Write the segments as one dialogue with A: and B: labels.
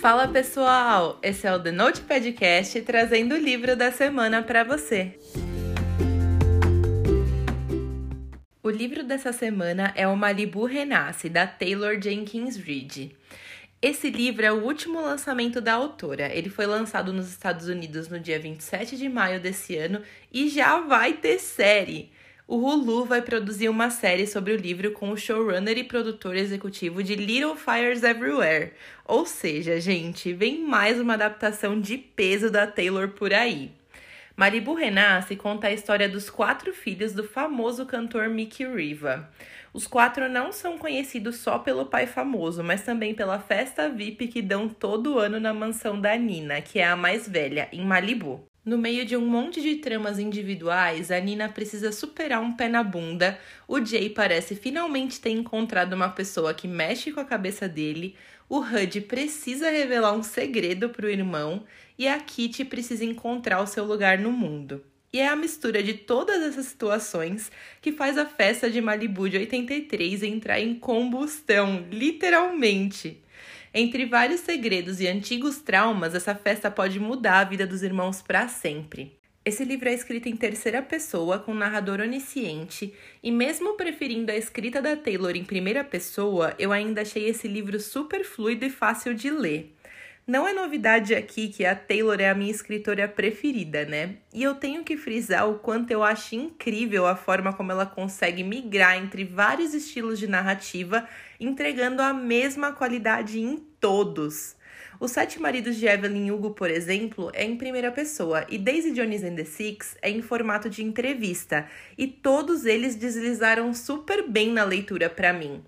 A: Fala pessoal, esse é o The Note Podcast trazendo o livro da semana para você. O livro dessa semana é o Malibu Renasce, da Taylor Jenkins Reid. Esse livro é o último lançamento da autora. Ele foi lançado nos Estados Unidos no dia 27 de maio desse ano e já vai ter série o Hulu vai produzir uma série sobre o livro com o showrunner e produtor executivo de Little Fires Everywhere. Ou seja, gente, vem mais uma adaptação de peso da Taylor por aí. Maribu Renasce conta a história dos quatro filhos do famoso cantor Mickey Riva. Os quatro não são conhecidos só pelo pai famoso, mas também pela festa VIP que dão todo ano na mansão da Nina, que é a mais velha, em Malibu. No meio de um monte de tramas individuais, a Nina precisa superar um pé na bunda. O Jay parece finalmente ter encontrado uma pessoa que mexe com a cabeça dele. O Hud precisa revelar um segredo para o irmão. E a Kitty precisa encontrar o seu lugar no mundo. E é a mistura de todas essas situações que faz a festa de Malibu de 83 entrar em combustão, literalmente. Entre vários segredos e antigos traumas, essa festa pode mudar a vida dos irmãos para sempre. Esse livro é escrito em terceira pessoa, com narrador onisciente, e mesmo preferindo a escrita da Taylor em primeira pessoa, eu ainda achei esse livro super fluido e fácil de ler. Não é novidade aqui que a Taylor é a minha escritora preferida, né? E eu tenho que frisar o quanto eu acho incrível a forma como ela consegue migrar entre vários estilos de narrativa, entregando a mesma qualidade em todos. Os Sete Maridos de Evelyn Hugo, por exemplo, é em primeira pessoa e Daisy Jones and the Six é em formato de entrevista, e todos eles deslizaram super bem na leitura para mim.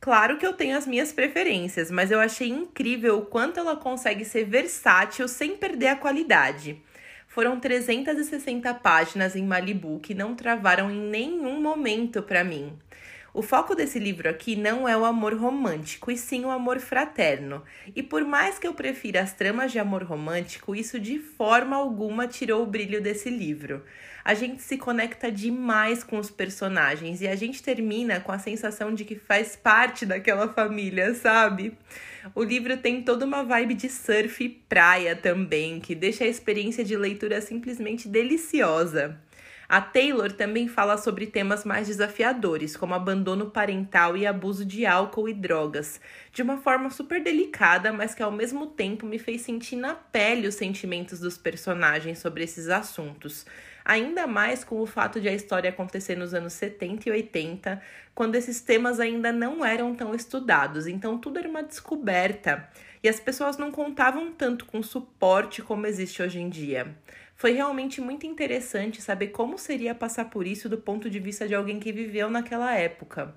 A: Claro que eu tenho as minhas preferências, mas eu achei incrível o quanto ela consegue ser versátil sem perder a qualidade. Foram 360 páginas em Malibu que não travaram em nenhum momento para mim. O foco desse livro aqui não é o amor romântico, e sim o amor fraterno. E por mais que eu prefira as tramas de amor romântico, isso de forma alguma tirou o brilho desse livro. A gente se conecta demais com os personagens e a gente termina com a sensação de que faz parte daquela família, sabe? O livro tem toda uma vibe de surf e praia também, que deixa a experiência de leitura simplesmente deliciosa. A Taylor também fala sobre temas mais desafiadores, como abandono parental e abuso de álcool e drogas, de uma forma super delicada, mas que ao mesmo tempo me fez sentir na pele os sentimentos dos personagens sobre esses assuntos. Ainda mais com o fato de a história acontecer nos anos 70 e 80, quando esses temas ainda não eram tão estudados, então tudo era uma descoberta e as pessoas não contavam tanto com suporte como existe hoje em dia. Foi realmente muito interessante saber como seria passar por isso do ponto de vista de alguém que viveu naquela época.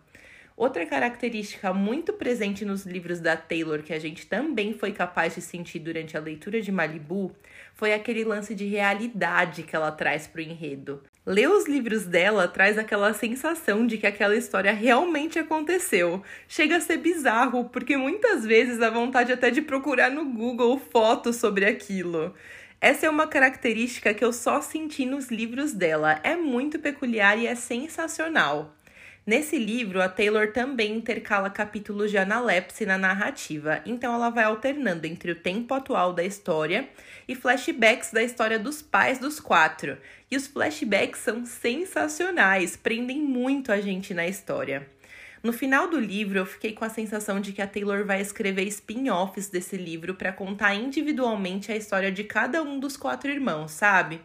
A: Outra característica muito presente nos livros da Taylor que a gente também foi capaz de sentir durante a leitura de Malibu foi aquele lance de realidade que ela traz para o enredo. Ler os livros dela traz aquela sensação de que aquela história realmente aconteceu. Chega a ser bizarro, porque muitas vezes dá vontade até de procurar no Google fotos sobre aquilo. Essa é uma característica que eu só senti nos livros dela. É muito peculiar e é sensacional. Nesse livro, a Taylor também intercala capítulos de analepse na narrativa, então ela vai alternando entre o tempo atual da história e flashbacks da história dos pais dos quatro. E os flashbacks são sensacionais, prendem muito a gente na história. No final do livro, eu fiquei com a sensação de que a Taylor vai escrever spin-offs desse livro para contar individualmente a história de cada um dos quatro irmãos, sabe?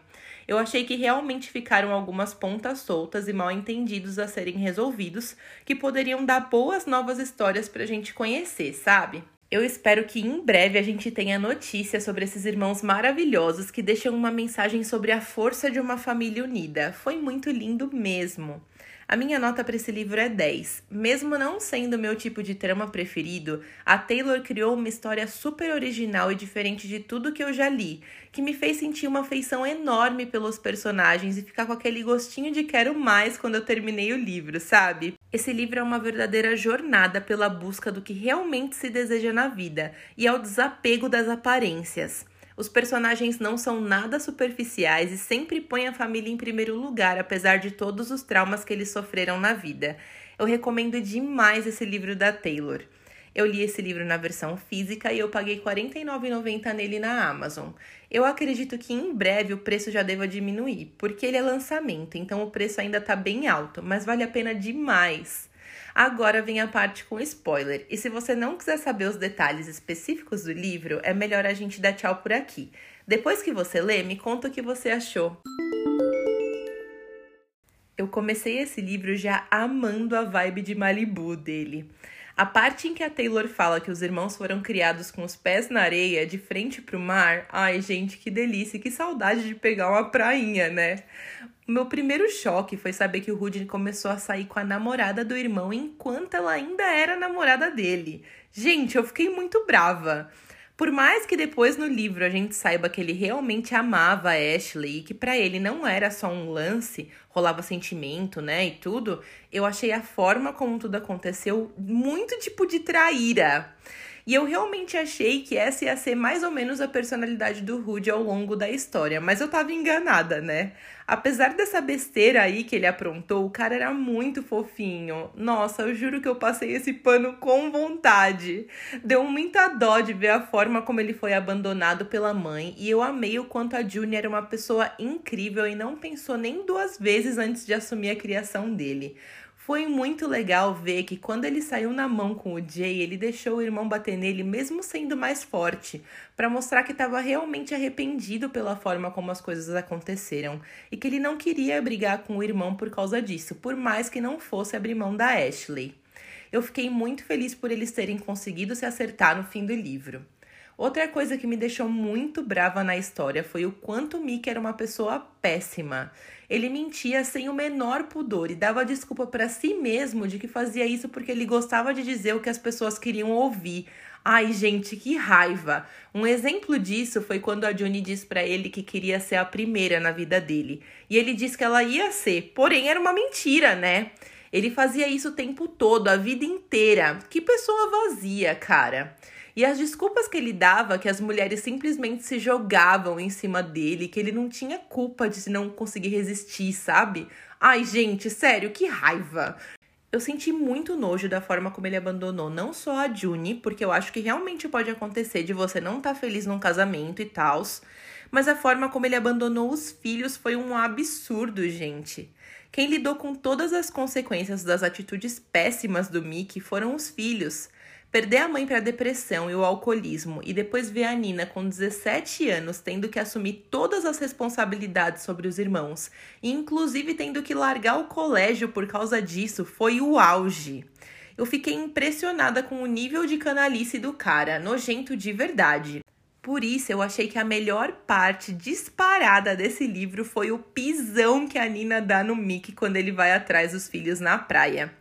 A: Eu achei que realmente ficaram algumas pontas soltas e mal entendidos a serem resolvidos, que poderiam dar boas novas histórias pra gente conhecer, sabe? Eu espero que em breve a gente tenha notícia sobre esses irmãos maravilhosos que deixam uma mensagem sobre a força de uma família unida. Foi muito lindo mesmo. A minha nota para esse livro é 10. Mesmo não sendo meu tipo de trama preferido, a Taylor criou uma história super original e diferente de tudo que eu já li, que me fez sentir uma afeição enorme pelos personagens e ficar com aquele gostinho de quero mais quando eu terminei o livro, sabe? Esse livro é uma verdadeira jornada pela busca do que realmente se deseja na vida e ao desapego das aparências. Os personagens não são nada superficiais e sempre põem a família em primeiro lugar, apesar de todos os traumas que eles sofreram na vida. Eu recomendo demais esse livro da Taylor. Eu li esse livro na versão física e eu paguei R$ 49,90 nele na Amazon. Eu acredito que em breve o preço já deva diminuir, porque ele é lançamento, então o preço ainda tá bem alto, mas vale a pena demais. Agora vem a parte com spoiler. E se você não quiser saber os detalhes específicos do livro, é melhor a gente dar tchau por aqui. Depois que você lê, me conta o que você achou. Eu comecei esse livro já amando a vibe de Malibu dele. A parte em que a Taylor fala que os irmãos foram criados com os pés na areia, de frente pro mar, ai gente, que delícia, que saudade de pegar uma prainha, né? O meu primeiro choque foi saber que o Rudy começou a sair com a namorada do irmão enquanto ela ainda era namorada dele. Gente, eu fiquei muito brava. Por mais que depois no livro a gente saiba que ele realmente amava a Ashley e que para ele não era só um lance, rolava sentimento, né, e tudo, eu achei a forma como tudo aconteceu muito tipo de traíra. E eu realmente achei que essa ia ser mais ou menos a personalidade do Rude ao longo da história, mas eu tava enganada, né? Apesar dessa besteira aí que ele aprontou, o cara era muito fofinho. Nossa, eu juro que eu passei esse pano com vontade. Deu muita dó de ver a forma como ele foi abandonado pela mãe, e eu amei o quanto a June era uma pessoa incrível e não pensou nem duas vezes antes de assumir a criação dele. Foi muito legal ver que quando ele saiu na mão com o Jay, ele deixou o irmão bater nele mesmo sendo mais forte, para mostrar que estava realmente arrependido pela forma como as coisas aconteceram e que ele não queria brigar com o irmão por causa disso, por mais que não fosse abrir mão da Ashley. Eu fiquei muito feliz por eles terem conseguido se acertar no fim do livro. Outra coisa que me deixou muito brava na história foi o quanto o Mickey era uma pessoa péssima. Ele mentia sem o menor pudor e dava desculpa para si mesmo de que fazia isso porque ele gostava de dizer o que as pessoas queriam ouvir. Ai, gente, que raiva! Um exemplo disso foi quando a Johnny disse para ele que queria ser a primeira na vida dele. E ele disse que ela ia ser, porém era uma mentira, né? Ele fazia isso o tempo todo, a vida inteira. Que pessoa vazia, cara. E as desculpas que ele dava, que as mulheres simplesmente se jogavam em cima dele, que ele não tinha culpa de não conseguir resistir, sabe? Ai, gente, sério, que raiva. Eu senti muito nojo da forma como ele abandonou não só a Juni, porque eu acho que realmente pode acontecer de você não estar tá feliz num casamento e tal, mas a forma como ele abandonou os filhos foi um absurdo, gente. Quem lidou com todas as consequências das atitudes péssimas do Mickey foram os filhos. Perder a mãe para a depressão e o alcoolismo e depois ver a Nina com 17 anos tendo que assumir todas as responsabilidades sobre os irmãos, e inclusive tendo que largar o colégio por causa disso, foi o auge. Eu fiquei impressionada com o nível de canalice do cara, nojento de verdade. Por isso, eu achei que a melhor parte disparada desse livro foi o pisão que a Nina dá no Mickey quando ele vai atrás dos filhos na praia.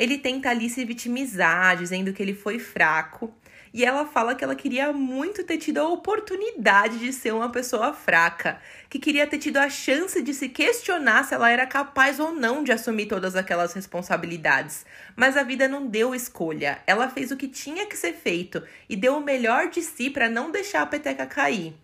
A: Ele tenta ali se vitimizar, dizendo que ele foi fraco. E ela fala que ela queria muito ter tido a oportunidade de ser uma pessoa fraca, que queria ter tido a chance de se questionar se ela era capaz ou não de assumir todas aquelas responsabilidades. Mas a vida não deu escolha. Ela fez o que tinha que ser feito e deu o melhor de si para não deixar a peteca cair.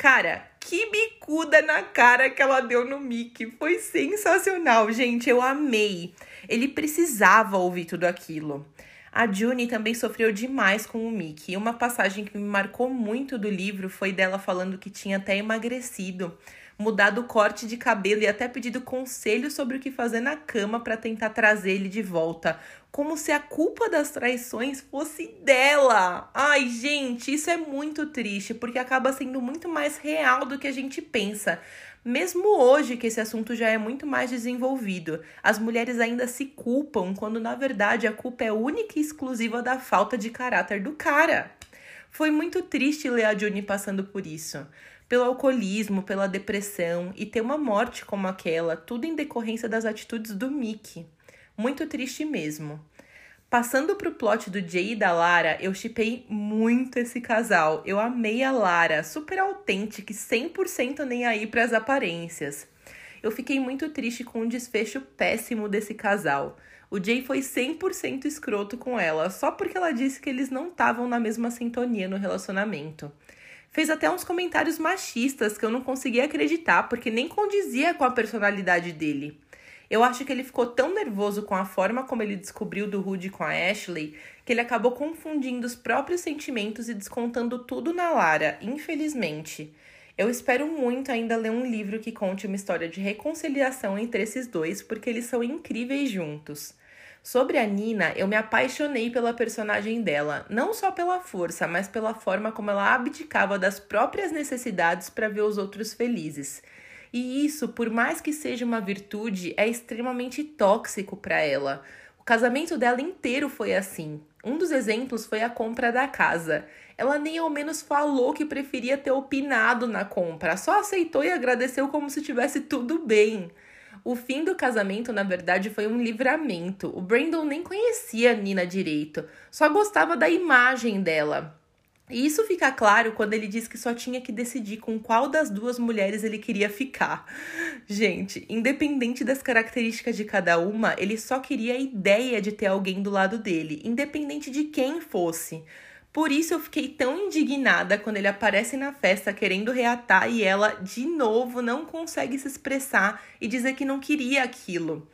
A: Cara, que bicuda na cara que ela deu no Mickey. Foi sensacional, gente. Eu amei. Ele precisava ouvir tudo aquilo. A June também sofreu demais com o Mickey. Uma passagem que me marcou muito do livro foi dela falando que tinha até emagrecido, mudado o corte de cabelo e até pedido conselho sobre o que fazer na cama para tentar trazer ele de volta, como se a culpa das traições fosse dela. Ai, gente, isso é muito triste, porque acaba sendo muito mais real do que a gente pensa. Mesmo hoje, que esse assunto já é muito mais desenvolvido, as mulheres ainda se culpam quando na verdade a culpa é única e exclusiva da falta de caráter do cara. Foi muito triste ler a Johnny passando por isso. Pelo alcoolismo, pela depressão e ter uma morte como aquela, tudo em decorrência das atitudes do Mickey. Muito triste mesmo. Passando pro plot do Jay e da Lara, eu chipei muito esse casal. Eu amei a Lara, super autêntica, 100% nem aí para as aparências. Eu fiquei muito triste com o desfecho péssimo desse casal. O Jay foi 100% escroto com ela, só porque ela disse que eles não estavam na mesma sintonia no relacionamento. Fez até uns comentários machistas que eu não conseguia acreditar, porque nem condizia com a personalidade dele. Eu acho que ele ficou tão nervoso com a forma como ele descobriu do Rudy com a Ashley que ele acabou confundindo os próprios sentimentos e descontando tudo na Lara, infelizmente. Eu espero muito ainda ler um livro que conte uma história de reconciliação entre esses dois, porque eles são incríveis juntos. Sobre a Nina, eu me apaixonei pela personagem dela, não só pela força, mas pela forma como ela abdicava das próprias necessidades para ver os outros felizes. E isso, por mais que seja uma virtude, é extremamente tóxico para ela. O casamento dela inteiro foi assim. Um dos exemplos foi a compra da casa. Ela nem ao menos falou que preferia ter opinado na compra, só aceitou e agradeceu como se tivesse tudo bem. O fim do casamento, na verdade, foi um livramento. O Brandon nem conhecia a Nina direito, só gostava da imagem dela. E isso fica claro quando ele diz que só tinha que decidir com qual das duas mulheres ele queria ficar. Gente, independente das características de cada uma, ele só queria a ideia de ter alguém do lado dele, independente de quem fosse. Por isso eu fiquei tão indignada quando ele aparece na festa querendo reatar e ela, de novo, não consegue se expressar e dizer que não queria aquilo.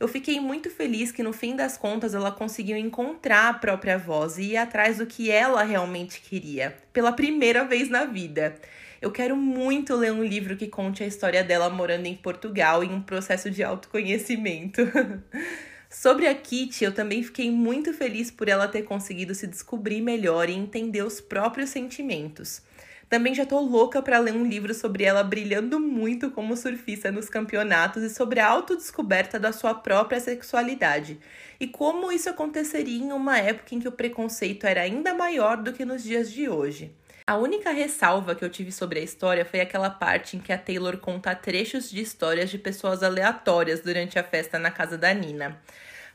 A: Eu fiquei muito feliz que no fim das contas ela conseguiu encontrar a própria voz e ir atrás do que ela realmente queria, pela primeira vez na vida. Eu quero muito ler um livro que conte a história dela morando em Portugal em um processo de autoconhecimento. Sobre a Kitty, eu também fiquei muito feliz por ela ter conseguido se descobrir melhor e entender os próprios sentimentos. Também já tô louca para ler um livro sobre ela brilhando muito como surfista nos campeonatos e sobre a autodescoberta da sua própria sexualidade. E como isso aconteceria em uma época em que o preconceito era ainda maior do que nos dias de hoje. A única ressalva que eu tive sobre a história foi aquela parte em que a Taylor conta trechos de histórias de pessoas aleatórias durante a festa na casa da Nina.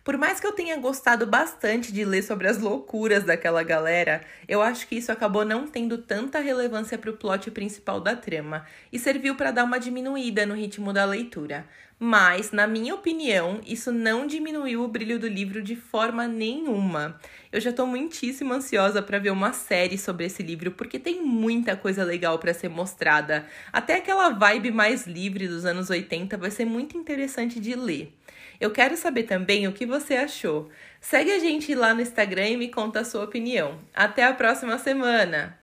A: Por mais que eu tenha gostado bastante de ler sobre as loucuras daquela galera, eu acho que isso acabou não tendo tanta relevância para o plot principal da trama e serviu para dar uma diminuída no ritmo da leitura. Mas, na minha opinião, isso não diminuiu o brilho do livro de forma nenhuma. Eu já estou muitíssimo ansiosa para ver uma série sobre esse livro porque tem muita coisa legal para ser mostrada. Até aquela vibe mais livre dos anos 80 vai ser muito interessante de ler. Eu quero saber também o que você achou. Segue a gente lá no Instagram e me conta a sua opinião. Até a próxima semana!